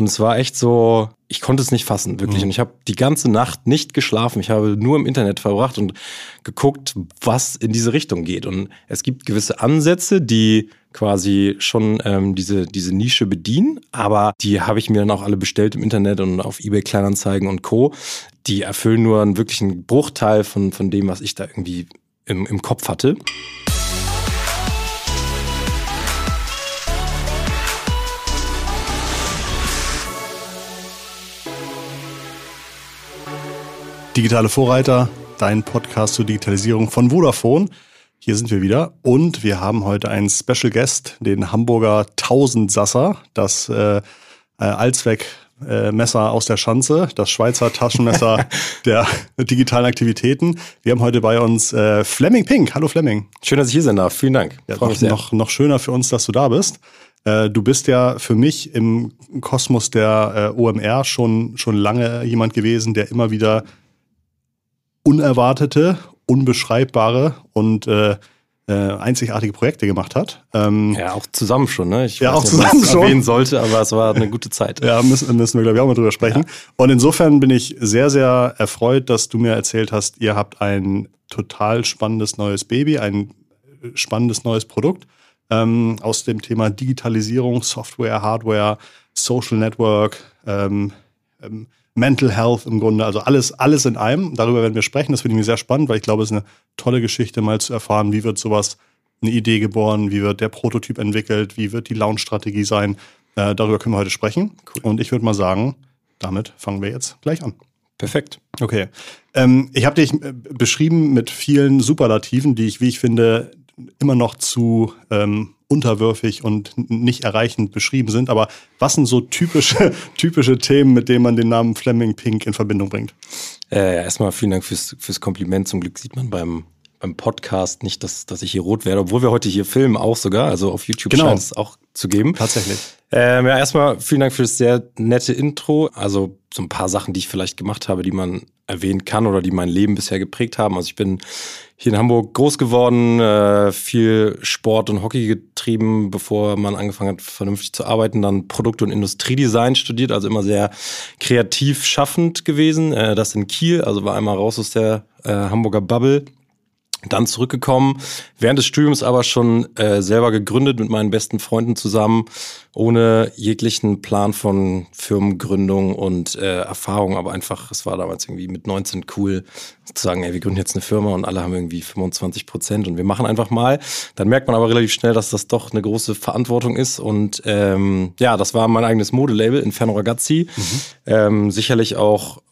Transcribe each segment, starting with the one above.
Und es war echt so, ich konnte es nicht fassen, wirklich. Mhm. Und ich habe die ganze Nacht nicht geschlafen. Ich habe nur im Internet verbracht und geguckt, was in diese Richtung geht. Und es gibt gewisse Ansätze, die quasi schon ähm, diese, diese Nische bedienen, aber die habe ich mir dann auch alle bestellt im Internet und auf eBay Kleinanzeigen und Co. Die erfüllen nur einen wirklichen Bruchteil von, von dem, was ich da irgendwie im, im Kopf hatte. Digitale Vorreiter, dein Podcast zur Digitalisierung von Vodafone. Hier sind wir wieder und wir haben heute einen Special Guest, den Hamburger Tausendsasser, das äh, äh, Allzweckmesser äh, aus der Schanze, das Schweizer Taschenmesser der digitalen Aktivitäten. Wir haben heute bei uns äh, Fleming Pink. Hallo Fleming. Schön, dass ich hier sein darf. Vielen Dank. Ja, noch, noch, noch schöner für uns, dass du da bist. Äh, du bist ja für mich im Kosmos der äh, OMR schon, schon lange jemand gewesen, der immer wieder unerwartete, unbeschreibbare und äh, äh, einzigartige Projekte gemacht hat. Ähm, ja, auch zusammen schon, ne? Ich ja, auch nicht, zusammen schon. erwähnen sollte, aber es war eine gute Zeit. ja, müssen, müssen wir, glaube ich, auch mal drüber sprechen. Ja. Und insofern bin ich sehr, sehr erfreut, dass du mir erzählt hast, ihr habt ein total spannendes neues Baby, ein spannendes neues Produkt ähm, aus dem Thema Digitalisierung, Software, Hardware, Social Network, ähm, ähm, Mental Health im Grunde, also alles, alles in einem. Darüber werden wir sprechen. Das finde ich mir sehr spannend, weil ich glaube, es ist eine tolle Geschichte, mal zu erfahren, wie wird sowas, eine Idee geboren, wie wird der Prototyp entwickelt, wie wird die Launch-Strategie sein. Äh, darüber können wir heute sprechen. Cool. Und ich würde mal sagen, damit fangen wir jetzt gleich an. Perfekt. Okay. Ähm, ich habe dich äh, beschrieben mit vielen Superlativen, die ich, wie ich finde, immer noch zu ähm, unterwürfig und nicht erreichend beschrieben sind. Aber was sind so typische, typische Themen, mit denen man den Namen Fleming Pink in Verbindung bringt? Äh, erstmal vielen Dank fürs, fürs Kompliment. Zum Glück sieht man beim, beim Podcast nicht, dass, dass ich hier rot werde, obwohl wir heute hier filmen auch sogar. Also auf YouTube genau. scheint es auch zu geben. Tatsächlich. Ähm, ja, erstmal vielen Dank für das sehr nette Intro. Also so ein paar Sachen, die ich vielleicht gemacht habe, die man erwähnen kann oder die mein Leben bisher geprägt haben. Also ich bin hier in Hamburg groß geworden, äh, viel Sport und Hockey getrieben, bevor man angefangen hat, vernünftig zu arbeiten. Dann Produkt- und Industriedesign studiert, also immer sehr kreativ schaffend gewesen. Äh, das in Kiel, also war einmal raus aus der äh, Hamburger Bubble dann zurückgekommen, während des Studiums aber schon äh, selber gegründet mit meinen besten Freunden zusammen, ohne jeglichen Plan von Firmengründung und äh, Erfahrung, aber einfach, es war damals irgendwie mit 19 cool zu sagen, ey, wir gründen jetzt eine Firma und alle haben irgendwie 25 Prozent und wir machen einfach mal. Dann merkt man aber relativ schnell, dass das doch eine große Verantwortung ist und ähm, ja, das war mein eigenes Modelabel, Inferno Ragazzi. Mhm. Ähm, sicherlich auch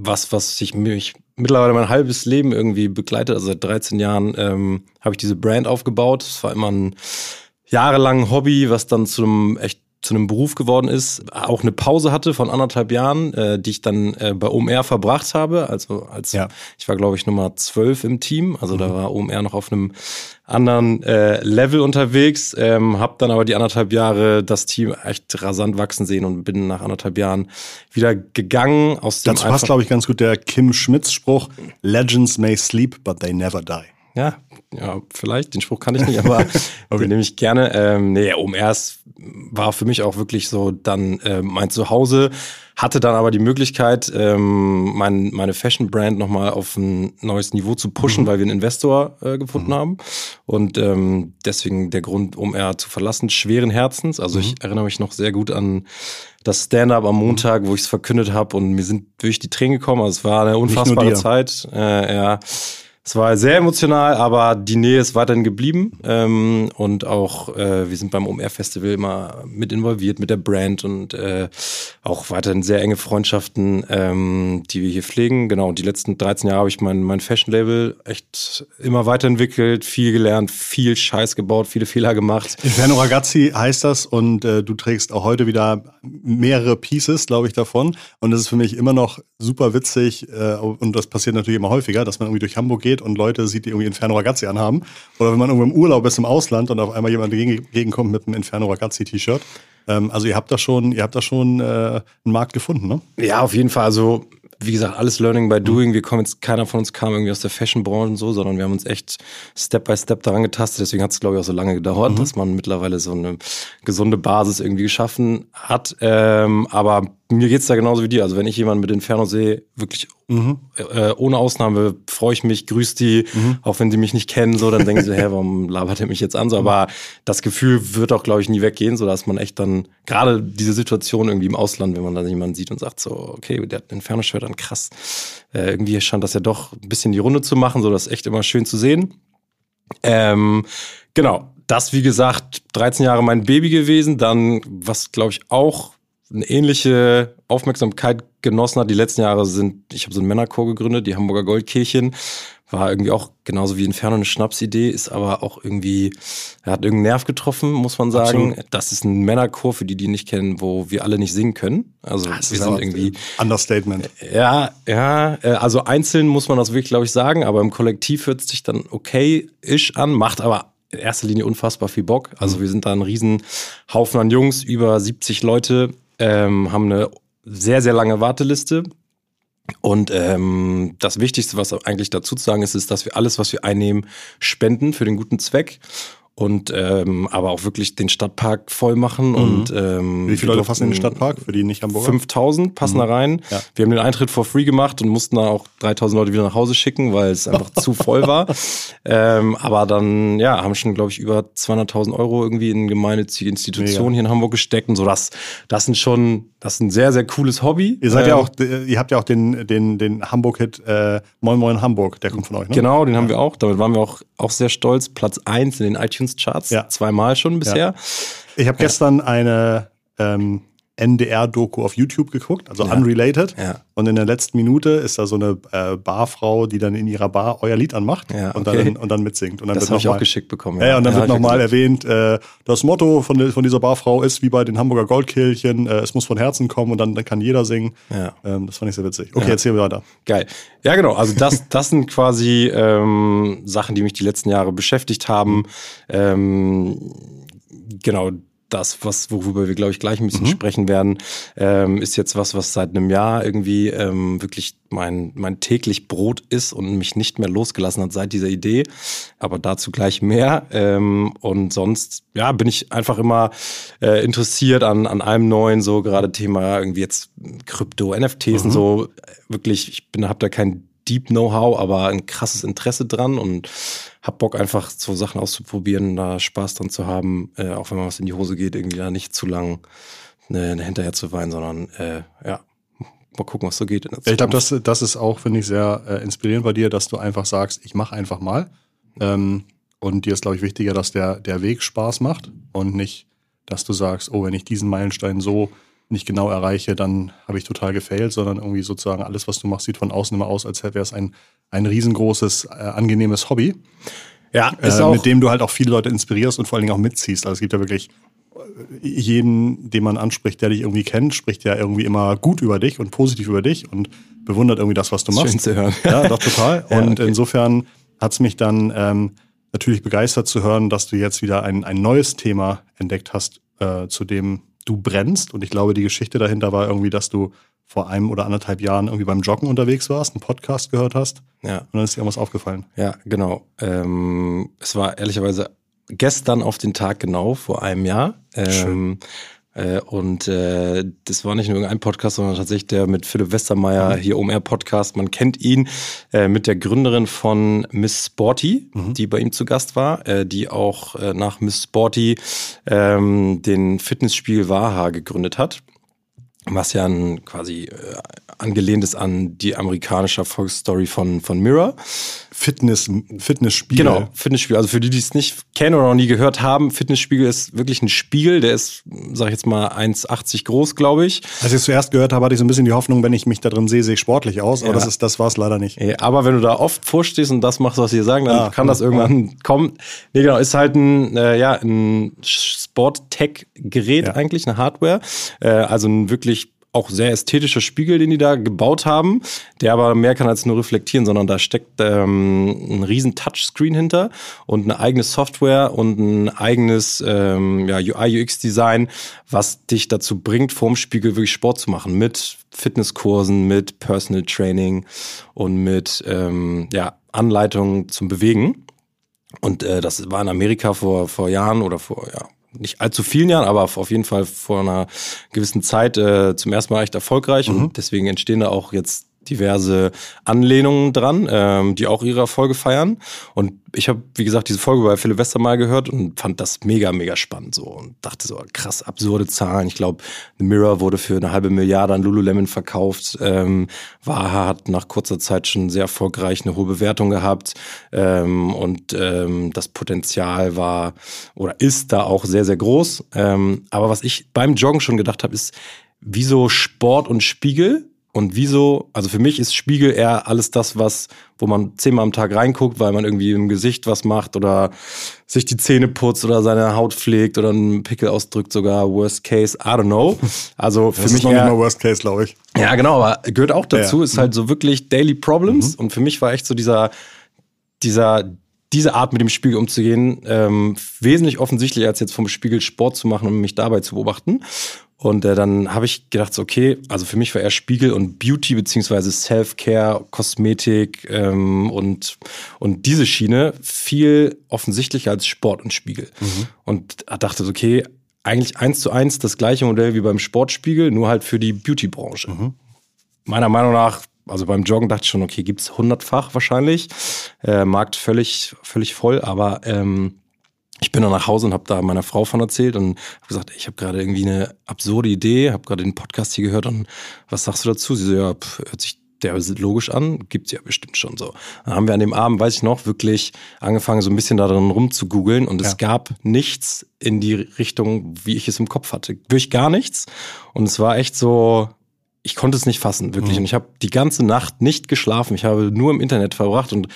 was, was sich mich mittlerweile mein halbes Leben irgendwie begleitet. Also seit 13 Jahren ähm, habe ich diese Brand aufgebaut. Es war immer ein jahrelanges Hobby, was dann zu einem echt zu einem Beruf geworden ist, auch eine Pause hatte von anderthalb Jahren, äh, die ich dann äh, bei OMR verbracht habe. Also als ja. ich war, glaube ich, Nummer zwölf im Team. Also mhm. da war OMR noch auf einem anderen äh, Level unterwegs, ähm, habe dann aber die anderthalb Jahre das Team echt rasant wachsen sehen und bin nach anderthalb Jahren wieder gegangen. Aus dem Dazu passt, glaube ich, ganz gut der Kim Schmitz Spruch, Legends may sleep, but they never die. Ja, ja, vielleicht, den Spruch kann ich nicht, aber okay. den nehme ich gerne. Ähm, nee, OMR war für mich auch wirklich so dann äh, mein Zuhause, hatte dann aber die Möglichkeit, ähm, mein, meine Fashion-Brand nochmal auf ein neues Niveau zu pushen, mhm. weil wir einen Investor äh, gefunden mhm. haben. Und ähm, deswegen der Grund, OMR zu verlassen, schweren Herzens. Also mhm. ich erinnere mich noch sehr gut an das Stand-up am Montag, wo ich es verkündet habe und mir sind durch die Tränen gekommen. Also es war eine unfassbare Zeit. Äh, ja es war sehr emotional, aber die Nähe ist weiterhin geblieben. Ähm, und auch äh, wir sind beim OMR-Festival immer mit involviert mit der Brand und äh, auch weiterhin sehr enge Freundschaften, ähm, die wir hier pflegen. Genau, und die letzten 13 Jahre habe ich mein, mein Fashion-Label echt immer weiterentwickelt, viel gelernt, viel Scheiß gebaut, viele Fehler gemacht. Inferno Ragazzi heißt das und äh, du trägst auch heute wieder mehrere Pieces, glaube ich, davon. Und das ist für mich immer noch super witzig äh, und das passiert natürlich immer häufiger, dass man irgendwie durch Hamburg geht und Leute sieht, die irgendwie Inferno Ragazzi anhaben. Oder wenn man irgendwo im Urlaub ist im Ausland und auf einmal jemand entgegenkommt mit einem Inferno Ragazzi T-Shirt. Ähm, also ihr habt da schon, ihr habt da schon äh, einen Markt gefunden, ne? Ja, auf jeden Fall. Also wie gesagt, alles Learning by Doing. Wir kommen jetzt, keiner von uns kam irgendwie aus der Fashion-Branche und so, sondern wir haben uns echt Step by Step daran getastet. Deswegen hat es, glaube ich, auch so lange gedauert, mhm. dass man mittlerweile so eine gesunde Basis irgendwie geschaffen hat. Ähm, aber mir geht's da genauso wie dir. Also wenn ich jemanden mit Inferno sehe, wirklich mhm. äh, ohne Ausnahme freue ich mich, grüß die, mhm. auch wenn sie mich nicht kennen, so, dann denken sie, hä, warum labert er mich jetzt an? So, aber das Gefühl wird auch, glaube ich, nie weggehen, so dass man echt dann, gerade diese Situation irgendwie im Ausland, wenn man dann jemanden sieht und sagt so, okay, der hat Inferno-Schwert an, krass. Äh, irgendwie scheint das ja doch ein bisschen die Runde zu machen, so das ist echt immer schön zu sehen. Ähm, genau, das, wie gesagt, 13 Jahre mein Baby gewesen. Dann, was glaube ich auch eine ähnliche Aufmerksamkeit genossen hat. Die letzten Jahre sind, ich habe so einen Männerchor gegründet, die Hamburger Goldkirchen. War irgendwie auch genauso wie Inferno eine Schnapsidee, ist aber auch irgendwie, er hat irgendeinen Nerv getroffen, muss man sagen. Absolut. Das ist ein Männerchor, für die, die nicht kennen, wo wir alle nicht singen können. Also das wir sind irgendwie. Understatement. Ja, ja, äh, also einzeln muss man das wirklich, glaube ich, sagen, aber im Kollektiv hört es sich dann okay-ish an, macht aber in erster Linie unfassbar viel Bock. Also mhm. wir sind da ein Riesenhaufen an Jungs, über 70 Leute, ähm, haben eine sehr, sehr lange Warteliste. Und ähm, das Wichtigste, was eigentlich dazu zu sagen ist, ist, dass wir alles, was wir einnehmen, spenden für den guten Zweck und ähm, aber auch wirklich den Stadtpark voll machen. Mhm. Und, ähm, Wie viele Leute passen in den Stadtpark für die nicht Hamburger? 5000 passen mhm. da rein. Ja. Wir haben den Eintritt for free gemacht und mussten da auch 3000 Leute wieder nach Hause schicken, weil es einfach zu voll war. Ähm, aber dann, ja, haben schon, glaube ich, über 200.000 Euro irgendwie in gemeinnützige Institutionen hier in Hamburg gesteckt und so. Das, das sind schon, das ist ein sehr, sehr cooles Hobby. Ihr seid ähm, ja auch, ihr habt ja auch den, den, den Hamburg-Hit äh, Moin Moin Hamburg, der kommt von euch, ne? Genau, den haben wir auch. Damit waren wir auch, auch sehr stolz. Platz eins in den iTunes-Charts. Ja. Zweimal schon bisher. Ja. Ich habe gestern eine ähm, NDR-Doku auf YouTube geguckt, also ja. unrelated. Ja. Und in der letzten Minute ist da so eine äh, Barfrau, die dann in ihrer Bar euer Lied anmacht ja, okay. und, dann, und dann mitsingt. Und dann das habe ich auch geschickt bekommen. Ja, und dann wird nochmal erwähnt, äh, das Motto von, von dieser Barfrau ist wie bei den Hamburger Goldkirchen, äh, es muss von Herzen kommen und dann, dann kann jeder singen. Ähm, das fand ich sehr witzig. Okay, erzähl mir weiter. Geil. Ja, genau. Also das, das sind quasi ähm, Sachen, die mich die letzten Jahre beschäftigt haben. Ähm, genau, das, was, worüber wir, glaube ich, gleich ein bisschen mhm. sprechen werden, ähm, ist jetzt was, was seit einem Jahr irgendwie ähm, wirklich mein, mein täglich Brot ist und mich nicht mehr losgelassen hat seit dieser Idee. Aber dazu gleich mehr. Ähm, und sonst, ja, bin ich einfach immer äh, interessiert an, an allem Neuen, so gerade Thema irgendwie jetzt Krypto, NFTs mhm. und so. Wirklich, ich bin, habe da kein Deep Know-how, aber ein krasses Interesse dran und hab Bock einfach so Sachen auszuprobieren, da Spaß dran zu haben, äh, auch wenn man was in die Hose geht, irgendwie da nicht zu lang ne, hinterher zu weinen, sondern äh, ja, mal gucken, was so geht. ich glaube, das, das ist auch, finde ich, sehr äh, inspirierend bei dir, dass du einfach sagst, ich mache einfach mal. Ähm, und dir ist, glaube ich, wichtiger, dass der, der Weg Spaß macht und nicht, dass du sagst, oh, wenn ich diesen Meilenstein so nicht genau erreiche, dann habe ich total gefailt, sondern irgendwie sozusagen alles, was du machst, sieht von außen immer aus, als wäre es ein, ein riesengroßes, äh, angenehmes Hobby. Ja, ist äh, auch mit dem du halt auch viele Leute inspirierst und vor allen Dingen auch mitziehst. Also es gibt ja wirklich äh, jeden, den man anspricht, der dich irgendwie kennt, spricht ja irgendwie immer gut über dich und positiv über dich und bewundert irgendwie das, was du machst. Schön zu hören. Ja, doch total. ja, und okay. insofern hat es mich dann ähm, natürlich begeistert zu hören, dass du jetzt wieder ein, ein neues Thema entdeckt hast, äh, zu dem du brennst. Und ich glaube, die Geschichte dahinter war irgendwie, dass du vor einem oder anderthalb Jahren irgendwie beim Joggen unterwegs warst, einen Podcast gehört hast. Ja. Und dann ist dir irgendwas aufgefallen. Ja, genau. Ähm, es war ehrlicherweise gestern auf den Tag genau vor einem Jahr. Ähm, Schön. Äh, und äh, das war nicht nur irgendein Podcast, sondern tatsächlich der mit Philipp Westermeier mhm. hier OMR Podcast. Man kennt ihn äh, mit der Gründerin von Miss Sporty, mhm. die bei ihm zu Gast war, äh, die auch äh, nach Miss Sporty ähm, den Fitnessspiel Waha gegründet hat was ja ein, quasi äh, angelehnt ist an die amerikanische Erfolgsstory von, von Mirror. Fitness, Fitnessspiegel. Genau, Fitnessspiegel. Also für die, die es nicht kennen oder noch nie gehört haben, Fitnessspiegel ist wirklich ein Spiegel, der ist, sag ich jetzt mal, 1,80 groß, glaube ich. Als ich es zuerst gehört habe, hatte ich so ein bisschen die Hoffnung, wenn ich mich da drin sehe, sehe ich sportlich aus, aber ja. das, das war es leider nicht. aber wenn du da oft vorstehst und das machst, was sie sagen, dann ah, kann das irgendwann ja. kommen. Nee, genau, ist halt ein, äh, ja, ein Sport-Tech-Gerät ja. eigentlich, eine Hardware. Äh, also ein wirklich auch sehr ästhetischer Spiegel, den die da gebaut haben, der aber mehr kann als nur reflektieren, sondern da steckt ähm, ein riesen Touchscreen hinter und eine eigene Software und ein eigenes ähm, ja, UI-UX-Design, was dich dazu bringt, vorm Spiegel wirklich Sport zu machen mit Fitnesskursen, mit Personal Training und mit ähm, ja, Anleitungen zum Bewegen. Und äh, das war in Amerika vor, vor Jahren oder vor, ja, nicht allzu vielen Jahren, aber auf jeden Fall vor einer gewissen Zeit äh, zum ersten Mal echt erfolgreich. Mhm. Und deswegen entstehen da auch jetzt diverse Anlehnungen dran, ähm, die auch ihre Erfolge feiern. Und ich habe, wie gesagt, diese Folge bei Philipp Westermal gehört und fand das mega, mega spannend so und dachte so, krass, absurde Zahlen. Ich glaube, The Mirror wurde für eine halbe Milliarde an Lululemon verkauft. Ähm, Waha hat nach kurzer Zeit schon sehr erfolgreich eine hohe Bewertung gehabt ähm, und ähm, das Potenzial war oder ist da auch sehr, sehr groß. Ähm, aber was ich beim Joggen schon gedacht habe, ist, wieso Sport und Spiegel und wieso, also für mich ist Spiegel eher alles das, was, wo man zehnmal am Tag reinguckt, weil man irgendwie im Gesicht was macht oder sich die Zähne putzt oder seine Haut pflegt oder einen Pickel ausdrückt, sogar Worst Case, I don't know. Also für das mich ist noch eher, nicht mal Worst Case, glaube ich. Ja, genau, aber gehört auch dazu, ja. ist halt so wirklich Daily Problems. Mhm. Und für mich war echt so dieser, dieser, diese Art mit dem Spiegel umzugehen, ähm, wesentlich offensichtlicher als jetzt vom Spiegel Sport zu machen und mich dabei zu beobachten. Und äh, dann habe ich gedacht, so, okay, also für mich war eher Spiegel und Beauty beziehungsweise Self-Care, Kosmetik ähm, und, und diese Schiene viel offensichtlicher als Sport und Spiegel. Mhm. Und dachte, so, okay, eigentlich eins zu eins das gleiche Modell wie beim Sportspiegel, nur halt für die Beauty-Branche. Mhm. Meiner Meinung nach also beim Joggen dachte ich schon, okay, gibt's hundertfach wahrscheinlich. Äh, Markt völlig, völlig voll, aber ähm, ich bin dann nach Hause und habe da meiner Frau von erzählt und habe gesagt, ich habe gerade irgendwie eine absurde Idee, habe gerade den Podcast hier gehört und was sagst du dazu? Sie so, ja, pff, hört sich der logisch an, gibt's ja bestimmt schon so. Dann haben wir an dem Abend, weiß ich noch, wirklich angefangen, so ein bisschen da drin rumzugoogeln und ja. es gab nichts in die Richtung, wie ich es im Kopf hatte. Durch gar nichts. Und es war echt so, ich konnte es nicht fassen, wirklich. Mhm. Und ich habe die ganze Nacht nicht geschlafen. Ich habe nur im Internet verbracht und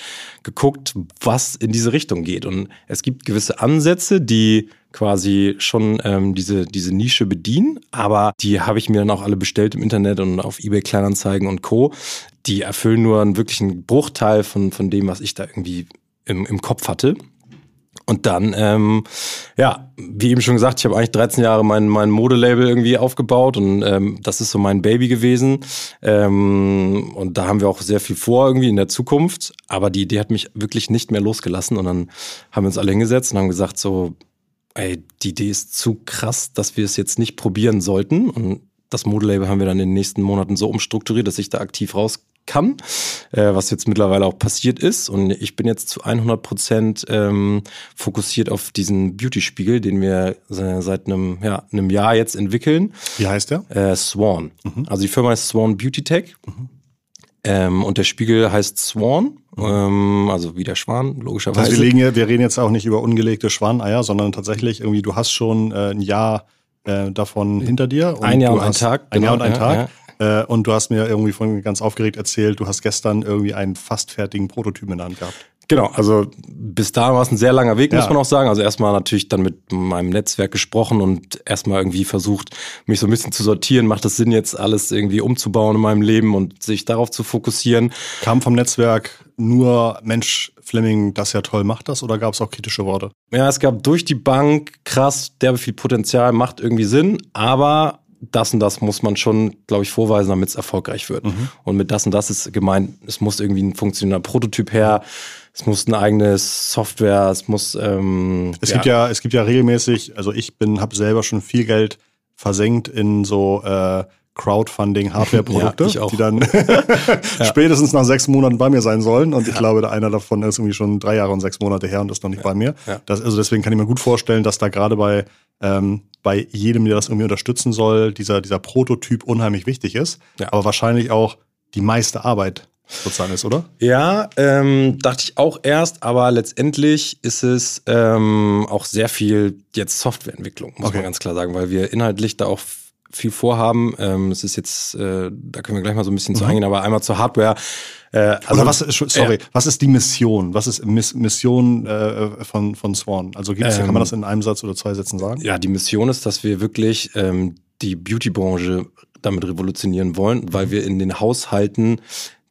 geguckt, was in diese Richtung geht. Und es gibt gewisse Ansätze, die quasi schon ähm, diese, diese Nische bedienen, aber die habe ich mir dann auch alle bestellt im Internet und auf eBay Kleinanzeigen und Co. Die erfüllen nur einen wirklichen Bruchteil von, von dem, was ich da irgendwie im, im Kopf hatte. Und dann, ähm, ja, wie eben schon gesagt, ich habe eigentlich 13 Jahre mein, mein Modelabel irgendwie aufgebaut und ähm, das ist so mein Baby gewesen. Ähm, und da haben wir auch sehr viel vor irgendwie in der Zukunft. Aber die Idee hat mich wirklich nicht mehr losgelassen. Und dann haben wir uns alle hingesetzt und haben gesagt, so, ey, die Idee ist zu krass, dass wir es jetzt nicht probieren sollten. Und das Modelabel haben wir dann in den nächsten Monaten so umstrukturiert, dass ich da aktiv raus kann, äh, was jetzt mittlerweile auch passiert ist. Und ich bin jetzt zu 100 Prozent ähm, fokussiert auf diesen Beauty-Spiegel, den wir äh, seit einem, ja, einem Jahr jetzt entwickeln. Wie heißt der? Äh, Swan. Mhm. Also die Firma ist Swan Beauty Tech. Mhm. Ähm, und der Spiegel heißt Swan, mhm. ähm, also wie der Schwan, logischerweise. Also wir, legen, wir reden jetzt auch nicht über ungelegte Schwaneier, sondern tatsächlich irgendwie, du hast schon äh, ein Jahr äh, davon hinter dir. ein Jahr und ein Tag. Ein genau, Jahr und ein ja, Tag. Ja. Äh, und du hast mir irgendwie von ganz aufgeregt erzählt, du hast gestern irgendwie einen fast fertigen Prototyp in der Hand gehabt. Genau, also bis da war es ein sehr langer Weg, ja. muss man auch sagen. Also erstmal natürlich dann mit meinem Netzwerk gesprochen und erstmal irgendwie versucht, mich so ein bisschen zu sortieren. Macht es Sinn, jetzt alles irgendwie umzubauen in meinem Leben und sich darauf zu fokussieren? Kam vom Netzwerk nur Mensch, Fleming, das ja toll, macht das oder gab es auch kritische Worte? Ja, es gab durch die Bank krass, derbe viel Potenzial, macht irgendwie Sinn, aber das und das muss man schon, glaube ich, vorweisen, damit es erfolgreich wird. Mhm. Und mit das und das ist gemeint, es muss irgendwie ein funktionierender Prototyp her, es muss eine eigene Software, es muss. Ähm, es ja. gibt ja, es gibt ja regelmäßig, also ich bin, habe selber schon viel Geld versenkt in so äh, Crowdfunding Hardware-Produkte, ja, die dann spätestens nach sechs Monaten bei mir sein sollen. Und ich glaube, der einer davon ist irgendwie schon drei Jahre und sechs Monate her und ist noch nicht bei mir. Das, also deswegen kann ich mir gut vorstellen, dass da gerade bei ähm, bei jedem, der das irgendwie unterstützen soll, dieser, dieser Prototyp unheimlich wichtig ist. Ja. Aber wahrscheinlich auch die meiste Arbeit sozusagen ist, oder? Ja, ähm, dachte ich auch erst, aber letztendlich ist es ähm, auch sehr viel jetzt Softwareentwicklung, muss okay. man ganz klar sagen, weil wir inhaltlich da auch viel vorhaben. Ähm, es ist jetzt, äh, da können wir gleich mal so ein bisschen mhm. zu eingehen, aber einmal zur Hardware. Äh, also Oder was, sorry, äh, was ist die Mission? Was ist Miss Mission äh, von, von Swan? Also gibt's, ähm, kann man das in einem Satz oder zwei Sätzen sagen? Ja, die Mission ist, dass wir wirklich ähm, die Beauty-Branche damit revolutionieren wollen, weil wir in den Haushalten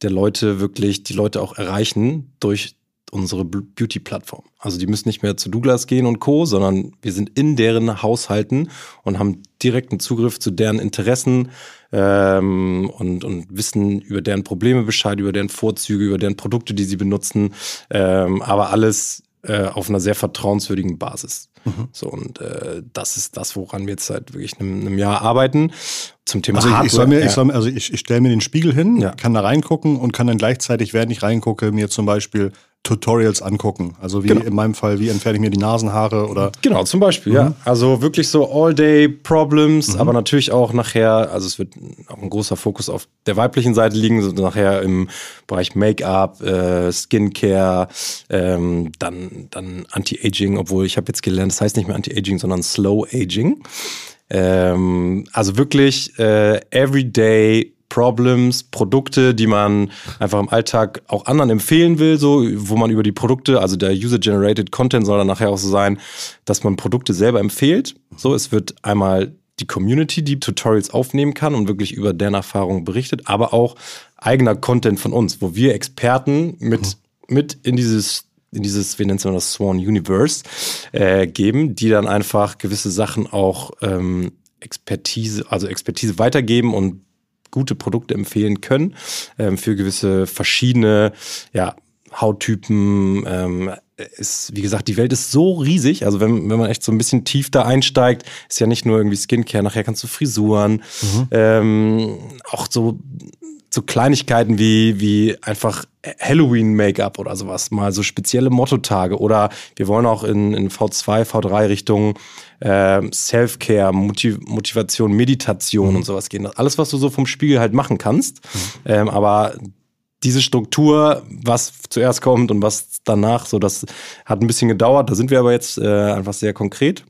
der Leute wirklich die Leute auch erreichen durch unsere Beauty-Plattform. Also die müssen nicht mehr zu Douglas gehen und Co., sondern wir sind in deren Haushalten und haben direkten Zugriff zu deren Interessen ähm, und, und wissen über deren Probleme Bescheid, über deren Vorzüge, über deren Produkte, die sie benutzen. Ähm, aber alles äh, auf einer sehr vertrauenswürdigen Basis. Mhm. So, und äh, das ist das, woran wir jetzt seit wirklich einem, einem Jahr arbeiten. Zum Thema also Hardware. Ich, soll mir, ja. ich, soll, also ich, ich stelle mir den Spiegel hin, Ja. kann da reingucken und kann dann gleichzeitig, während ich reingucke, mir zum Beispiel Tutorials angucken. Also wie Genau. in meinem Fall, wie entferne ich mir die Nasenhaare oder Genau, zum Beispiel, ja. Also wirklich so All-Day-Problems, aber natürlich auch nachher, also es wird auch ein großer Fokus auf der weiblichen Seite liegen, so nachher im Bereich Make-up, äh, Skincare, ähm, dann, dann Anti-Aging, obwohl ich habe jetzt gelernt, das heißt nicht mehr Anti-Aging, sondern Slow-Aging. Ähm, also wirklich äh, Everyday Problems, Produkte, die man einfach im Alltag auch anderen empfehlen will, so, wo man über die Produkte, also der User-Generated Content soll dann nachher auch so sein, dass man Produkte selber empfiehlt. So, es wird einmal die Community, die Tutorials aufnehmen kann und wirklich über deren Erfahrungen berichtet, aber auch eigener Content von uns, wo wir Experten mit, mit in dieses in dieses, wie nennt man das, Swan Universe äh, geben, die dann einfach gewisse Sachen auch ähm, Expertise, also Expertise weitergeben und gute Produkte empfehlen können ähm, für gewisse verschiedene ja, Hauttypen. Ähm, ist, wie gesagt, die Welt ist so riesig. Also wenn, wenn man echt so ein bisschen tief da einsteigt, ist ja nicht nur irgendwie Skincare, nachher kannst du Frisuren, ähm, auch so so Kleinigkeiten wie, wie einfach Halloween-Make-up oder sowas, mal so spezielle Mottotage oder wir wollen auch in, in V2, V3 Richtung äh, Self-Care, Motiv Motivation, Meditation und sowas gehen. Alles, was du so vom Spiegel halt machen kannst. Ähm, aber diese Struktur, was zuerst kommt und was danach, so das hat ein bisschen gedauert. Da sind wir aber jetzt äh, einfach sehr konkret.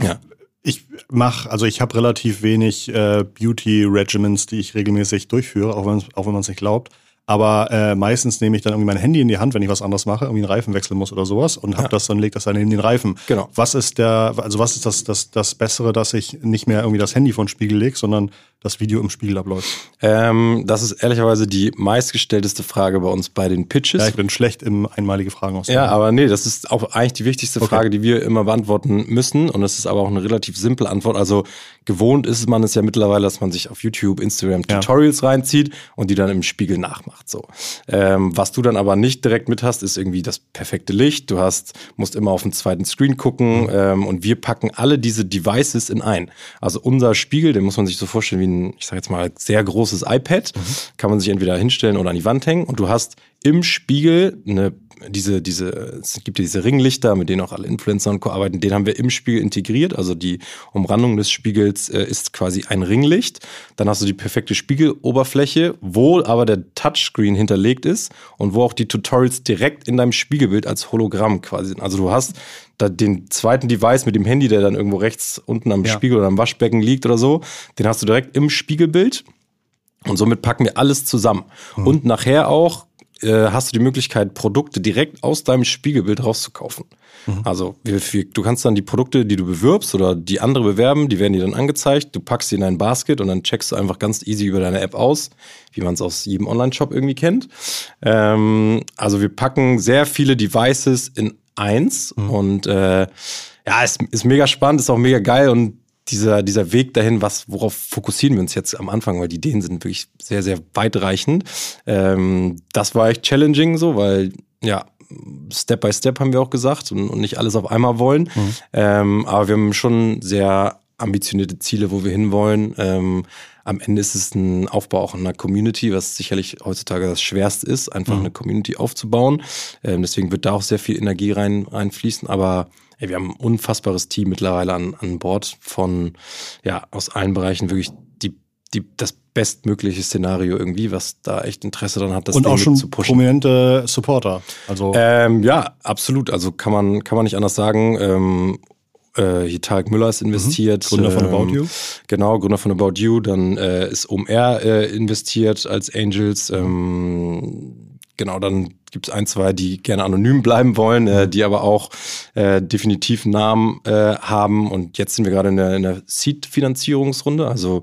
Ja. Ich mache, also ich habe relativ wenig äh, Beauty-Regimens, die ich regelmäßig durchführe, auch wenn, auch wenn man es nicht glaubt. Aber äh, meistens nehme ich dann irgendwie mein Handy in die Hand, wenn ich was anderes mache, irgendwie einen Reifen wechseln muss oder sowas und habe das dann leg das dann neben den Reifen. Genau. Was ist der, also was ist das, das, das Bessere, dass ich nicht mehr irgendwie das Handy vor den Spiegel lege, sondern das Video im Spiegel abläuft? Ähm, das ist ehrlicherweise die meistgestellteste Frage bei uns bei den Pitches. Ja, ich bin schlecht im einmalige Fragen aus. Ja, aber nee, das ist auch eigentlich die wichtigste Frage, die wir immer beantworten müssen. Und das ist aber auch eine relativ simple Antwort. Also gewohnt ist man es ja mittlerweile, dass man sich auf YouTube, Instagram Ja. Tutorials reinzieht und die dann im Spiegel nachmacht. So. Ähm, was du dann aber nicht direkt mit hast, ist irgendwie das perfekte Licht. Du hast, musst immer auf den zweiten Screen gucken ähm, und wir packen alle diese Devices in ein. Also unser Spiegel, den muss man sich so vorstellen wie ein, ich sag jetzt mal, sehr großes iPad. Kann man sich entweder hinstellen oder an die Wand hängen und du hast im Spiegel eine diese, diese, es gibt ja diese Ringlichter, mit denen auch alle Influencer und Co. arbeiten, den haben wir im Spiegel integriert. Also die Umrandung des Spiegels äh, ist quasi ein Ringlicht. Dann hast du die perfekte Spiegeloberfläche, wo aber der Touchscreen hinterlegt ist und wo auch die Tutorials direkt in deinem Spiegelbild als Hologramm quasi sind. Also du hast da den zweiten Device mit dem Handy, der dann irgendwo rechts unten am Ja. Spiegel oder am Waschbecken liegt oder so, den hast du direkt im Spiegelbild. Und somit packen wir alles zusammen. Und nachher auch äh, hast du die Möglichkeit, Produkte direkt aus deinem Spiegelbild rauszukaufen. Also wir, wir, du kannst dann die Produkte, die du bewirbst oder die andere bewerben, die werden dir dann angezeigt. Du packst sie in dein Basket und dann checkst du einfach ganz easy über deine App aus, wie man es aus jedem Online-Shop irgendwie kennt. Ähm, also wir packen sehr viele Devices in eins und äh, ja, ist, ist mega spannend, ist auch mega geil und dieser, dieser Weg dahin, was, worauf fokussieren wir uns jetzt am Anfang, weil die Ideen sind wirklich sehr, sehr weitreichend. Ähm, das war echt challenging so, weil ja, Step by Step haben wir auch gesagt und, und nicht alles auf einmal wollen. Ähm, aber wir haben schon sehr ambitionierte Ziele, wo wir hinwollen. Ähm, am Ende ist es ein Aufbau auch einer Community, was sicherlich heutzutage das Schwerste ist, einfach eine Community aufzubauen. Ähm, deswegen wird da auch sehr viel Energie rein, reinfließen. Aber ey, wir haben ein unfassbares Team mittlerweile an, an Bord von, ja, aus allen Bereichen wirklich die, die, das bestmögliche Szenario irgendwie, was da echt Interesse daran hat, das und Ding auch schon zu pushen. prominente Supporter. Also Ähm, ja, absolut. Also kann man, kann man nicht anders sagen. Ähm, äh, hier Tarek Müller ist investiert. Mhm. Gründer von ähm, About You. Genau, Gründer von About You. Dann äh, ist OMR äh, investiert als Angels. Ähm, genau, dann gibt es ein, zwei, die gerne anonym bleiben wollen, äh, die aber auch äh, definitiv einen Namen äh, haben. Und jetzt sind wir gerade in der, in der Seed-Finanzierungsrunde, also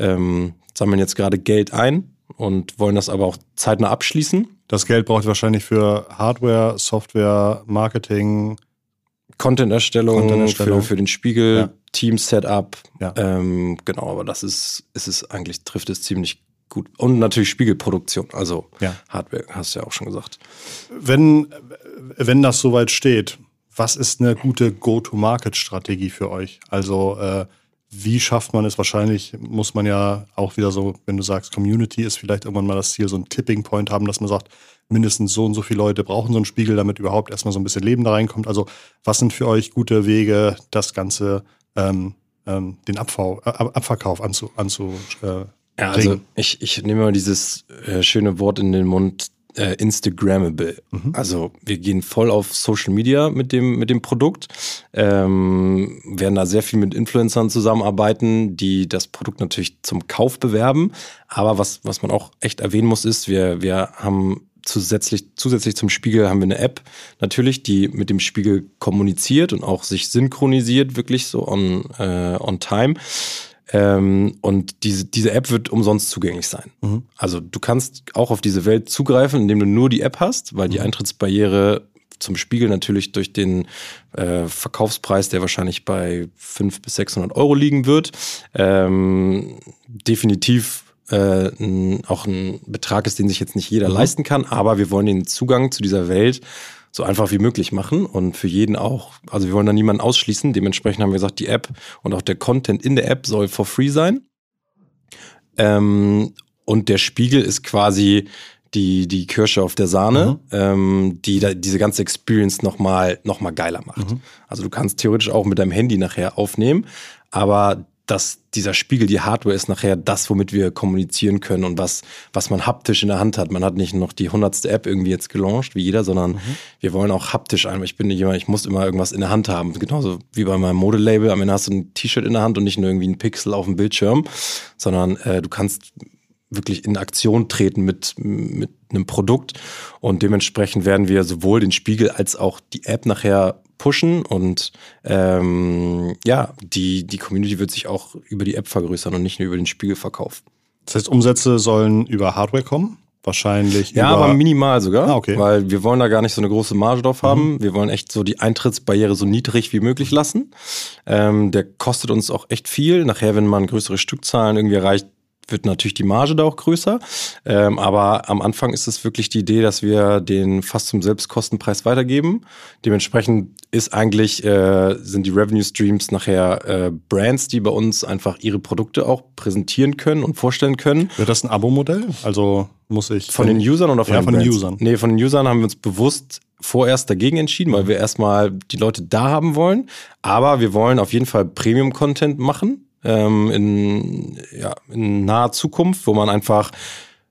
ähm, sammeln jetzt gerade Geld ein und wollen das aber auch zeitnah abschließen. Das Geld braucht ihr wahrscheinlich für Hardware, Software, Marketing, Content-Erstellung, Content-Erstellung. für, für den Spiegel, Ja. Team-Setup. Ja. Ähm, genau, aber das ist, ist es eigentlich, trifft es ziemlich gut. Und natürlich Spiegelproduktion, also Ja. Hardware, hast du ja auch schon gesagt. Wenn, wenn das soweit steht, was ist eine gute Go-to-Market-Strategie für euch? Also äh, wie schafft man es? Wahrscheinlich muss man ja auch wieder so, wenn du sagst, Community ist vielleicht irgendwann mal das Ziel, so ein Tipping Point haben, dass man sagt, mindestens so und so viele Leute brauchen so einen Spiegel, damit überhaupt erstmal so ein bisschen Leben da reinkommt. Also was sind für euch gute Wege, das Ganze, ähm, ähm, den Abfau, äh, Abverkauf anzu, anzu äh, Ja, also ich, ich nehme mal dieses äh, schöne Wort in den Mund, äh, Instagrammable. Also wir gehen voll auf Social Media mit dem, mit dem Produkt, ähm, werden da sehr viel mit Influencern zusammenarbeiten, die das Produkt natürlich zum Kauf bewerben. Aber was, was man auch echt erwähnen muss, ist, wir, wir haben zusätzlich, zusätzlich zum Spiegel haben wir eine App natürlich, die mit dem Spiegel kommuniziert und auch sich synchronisiert, wirklich so on, äh, on time. Ähm, und diese, diese App wird umsonst zugänglich sein. Also du kannst auch auf diese Welt zugreifen, indem du nur die App hast, weil die Eintrittsbarriere zum Spiegel natürlich durch den äh, Verkaufspreis, der wahrscheinlich bei 500 bis 600 Euro liegen wird, ähm, definitiv äh, ein, auch ein Betrag ist, den sich jetzt nicht jeder leisten kann, aber wir wollen den Zugang zu dieser Welt so einfach wie möglich machen und für jeden auch. Also wir wollen da niemanden ausschließen. Dementsprechend haben wir gesagt, die App und auch der Content in der App soll for free sein. Ähm, und der Spiegel ist quasi die, die Kirsche auf der Sahne, ähm, die da diese ganze Experience nochmal noch mal geiler macht. Also du kannst theoretisch auch mit deinem Handy nachher aufnehmen, aber dass dieser Spiegel, die Hardware ist nachher das, womit wir kommunizieren können und was, was man haptisch in der Hand hat. Man hat nicht noch die hundertste App irgendwie jetzt gelauncht, wie jeder, sondern wir wollen auch haptisch ein. Ich bin nicht jemand, ich muss immer irgendwas in der Hand haben. Genauso wie bei meinem Modelabel. Am Ende hast du ein T-Shirt in der Hand und nicht nur irgendwie ein Pixel auf dem Bildschirm, sondern äh, du kannst wirklich in Aktion treten mit, mit einem Produkt. Und dementsprechend werden wir sowohl den Spiegel als auch die App nachher pushen und ähm, ja, die, die Community wird sich auch über die App vergrößern und nicht nur über den Spiegelverkauf. Das heißt, Umsätze sollen über Hardware kommen? Wahrscheinlich Ja, aber minimal sogar, Ah, okay. weil wir wollen da gar nicht so eine große Marge drauf haben. Wir wollen echt so die Eintrittsbarriere so niedrig wie möglich lassen. Ähm, der kostet uns auch echt viel. Nachher, wenn man größere Stückzahlen irgendwie erreicht, wird natürlich die Marge da auch größer. Ähm, aber am Anfang ist es wirklich die Idee, dass wir den fast zum Selbstkostenpreis weitergeben. Dementsprechend ist eigentlich, äh, sind die Revenue Streams nachher äh, Brands, die bei uns einfach ihre Produkte auch präsentieren können und vorstellen können. Wird das ein Abo-Modell? Also muss ich. Von den Usern oder von Ja, den von den? Usern. Nee, von den Usern haben wir uns bewusst vorerst dagegen entschieden, weil wir erstmal die Leute da haben wollen. Aber wir wollen auf jeden Fall Premium-Content machen ähm, in, ja, in naher Zukunft, wo man einfach,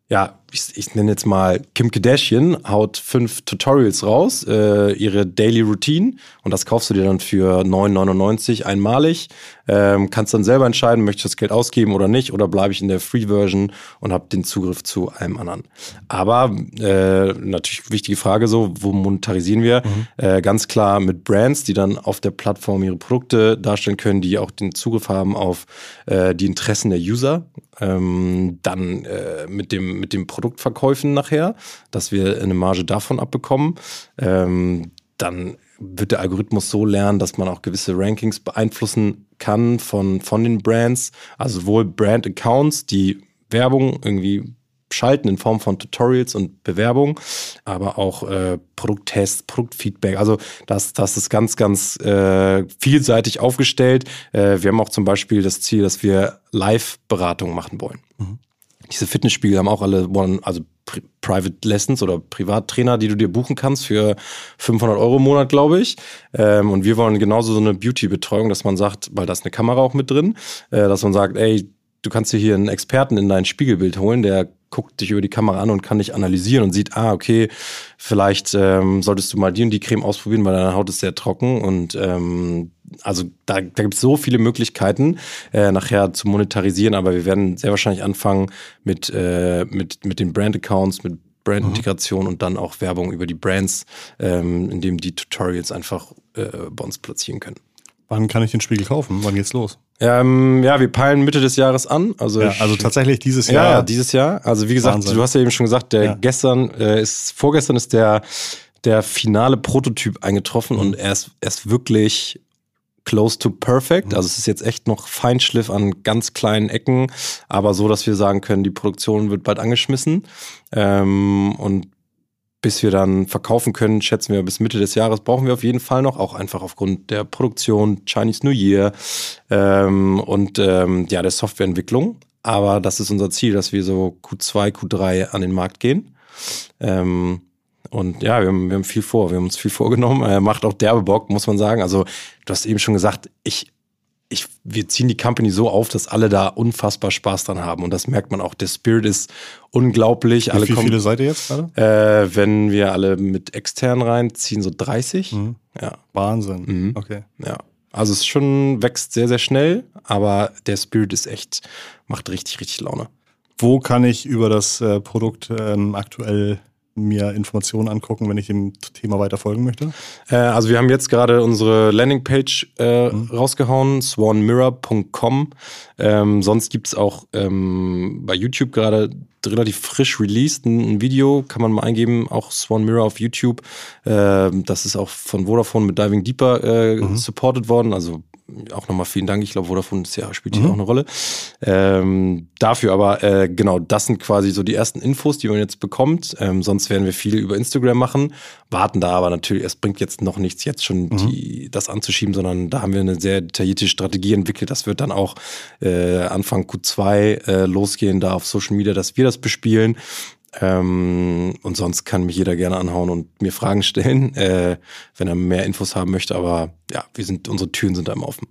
ja, ich, ich nenne jetzt mal Kim Kardashian, haut fünf Tutorials raus, äh, ihre Daily Routine und das kaufst du dir dann für 9,99 einmalig. Ähm, kannst dann selber entscheiden, möchte ich das Geld ausgeben oder nicht oder bleibe ich in der Free-Version und habe den Zugriff zu allem anderen. Aber äh, natürlich wichtige Frage so, wo monetarisieren wir? Äh, ganz klar mit Brands, die dann auf der Plattform ihre Produkte darstellen können, die auch den Zugriff haben auf äh, die Interessen der User. Ähm, dann äh, mit dem mit dem Produktverkäufen nachher, dass wir eine Marge davon abbekommen. Ähm, dann wird der Algorithmus so lernen, dass man auch gewisse Rankings beeinflussen kann von, von den Brands. Also sowohl Brand-Accounts, die Werbung irgendwie schalten in Form von Tutorials und Bewerbung, aber auch äh, Produkttests, Produktfeedback. Also das, das ist ganz, ganz äh, vielseitig aufgestellt. Äh, wir haben auch zum Beispiel das Ziel, dass wir Live-Beratung machen wollen. Diese Fitnessspiegel haben auch alle One, also Pri Private Lessons oder Privattrainer, die du dir buchen kannst für 500 Euro im Monat, glaube ich. Ähm, und wir wollen genauso so eine Beauty-Betreuung, dass man sagt, weil da ist eine Kamera auch mit drin, äh, dass man sagt, ey, du kannst dir hier einen Experten in dein Spiegelbild holen, der guckt dich über die Kamera an und kann dich analysieren und sieht, ah, okay, vielleicht ähm, solltest du mal die und die Creme ausprobieren, weil deine Haut ist sehr trocken und ähm, also da, da gibt es so viele Möglichkeiten, äh, nachher zu monetarisieren, aber wir werden sehr wahrscheinlich anfangen mit, äh, mit, mit den Brand-Accounts, mit Brandintegration mhm. und dann auch Werbung über die Brands, ähm, indem die Tutorials einfach äh, bei uns platzieren können. Wann kann ich den Spiegel kaufen? Wann geht's los? Ähm, ja, wir peilen Mitte des Jahres an. Also, ja, also tatsächlich dieses Jahr. Ja, dieses Jahr. Also wie gesagt, Wahnsinn. du hast ja eben schon gesagt, der ja. gestern äh, ist, vorgestern ist der, der finale Prototyp eingetroffen mhm. und er ist, er ist wirklich close to perfect. Also es ist jetzt echt noch Feinschliff an ganz kleinen Ecken, aber so, dass wir sagen können, die Produktion wird bald angeschmissen. Ähm, und bis wir dann verkaufen können, schätzen wir bis Mitte des Jahres, brauchen wir auf jeden Fall noch, auch einfach aufgrund der Produktion, Chinese New Year ähm, und ähm, ja, der Softwareentwicklung. Aber das ist unser Ziel, dass wir so Q2, Q3 an den Markt gehen. Ähm, und ja, wir haben, wir haben viel vor, wir haben uns viel vorgenommen. Er macht auch derbe Bock, muss man sagen. Also, du hast eben schon gesagt, ich, ich, wir ziehen die Company so auf, dass alle da unfassbar Spaß dran haben. Und das merkt man auch. Der Spirit ist unglaublich. Wie alle kommen, viele seid ihr jetzt gerade? Äh, wenn wir alle mit extern reinziehen, so 30. Mhm. Ja. Wahnsinn. Mhm. Okay. Ja. Also es schon wächst sehr, sehr schnell, aber der Spirit ist echt, macht richtig, richtig Laune. Wo kann ich über das äh, Produkt ähm, aktuell mir Informationen angucken, wenn ich dem Thema weiter folgen möchte? Äh, also wir haben jetzt gerade unsere Landingpage äh, mhm. rausgehauen, swanmirror.com. Ähm, sonst gibt's auch ähm, bei YouTube gerade relativ frisch released ein, ein, Video, kann man mal eingeben, auch Swan Mirror auf YouTube. Äh, das ist auch von Vodafone mit Diving Deeper äh, mhm. supported worden, also auch nochmal vielen Dank. Ich glaube, Vodafone ist ja, spielt hier mhm. auch eine Rolle. Ähm, dafür aber, äh, genau, das sind quasi so die ersten Infos, die man jetzt bekommt. Ähm, sonst werden wir viel über Instagram machen, warten da aber natürlich, es bringt jetzt noch nichts, jetzt schon mhm. die, das anzuschieben, sondern da haben wir eine sehr detaillierte Strategie entwickelt. Das wird dann auch äh, Anfang Q2 äh, losgehen, da auf Social Media, dass wir das bespielen. Ähm, und sonst kann mich jeder gerne anhauen und mir Fragen stellen, äh, wenn er mehr Infos haben möchte. Aber ja, wir sind, unsere Türen sind da immer offen.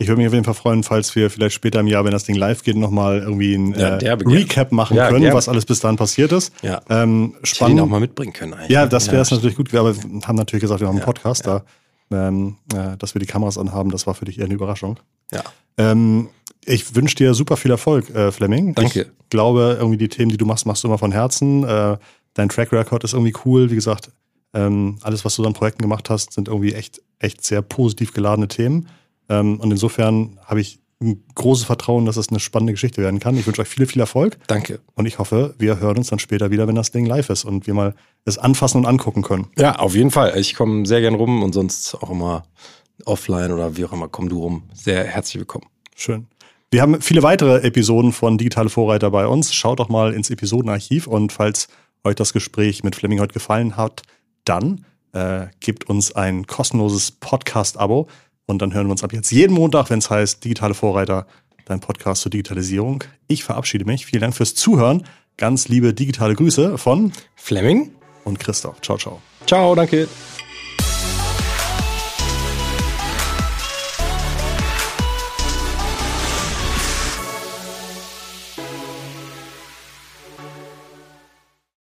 Ich würde mich auf jeden Fall freuen, falls wir vielleicht später im Jahr, wenn das Ding live geht, nochmal irgendwie ein ja, äh, Recap machen ja, können, gern. was alles bis dahin passiert ist. Ja. Ähm, spannend. Ich auch mal mitbringen können eigentlich. Ja, das wäre es natürlich gut. Wir aber haben natürlich gesagt, wir haben einen Podcast da. Ähm, äh, dass wir die Kameras anhaben, das war für dich eher eine Überraschung. Ja. Ähm, ich wünsche dir super viel Erfolg, äh, Fleming. Danke. Ich glaube, irgendwie die Themen, die du machst, machst du immer von Herzen. Äh, dein Track Record ist irgendwie cool. Wie gesagt, ähm, alles, was du an Projekten gemacht hast, sind irgendwie echt, echt sehr positiv geladene Themen. Ähm, und insofern habe ich ein großes Vertrauen, dass es eine spannende Geschichte werden kann. Ich wünsche euch viel, viel Erfolg. Danke. Und ich hoffe, wir hören uns dann später wieder, wenn das Ding live ist und wir mal es anfassen und angucken können. Ja, auf jeden Fall. Ich komme sehr gern rum und sonst auch immer offline oder wie auch immer, komm du rum. Sehr herzlich willkommen. Schön. Wir haben viele weitere Episoden von Digitale Vorreiter bei uns. Schaut doch mal ins Episodenarchiv und falls euch das Gespräch mit Fleming heute gefallen hat, dann äh, gebt uns ein kostenloses Podcast-Abo und dann hören wir uns ab jetzt jeden Montag, wenn es heißt Digitale Vorreiter, dein Podcast zur Digitalisierung. Ich verabschiede mich. Vielen Dank fürs Zuhören. Ganz liebe digitale Grüße von Fleming und Christoph. Ciao, ciao. Ciao, danke.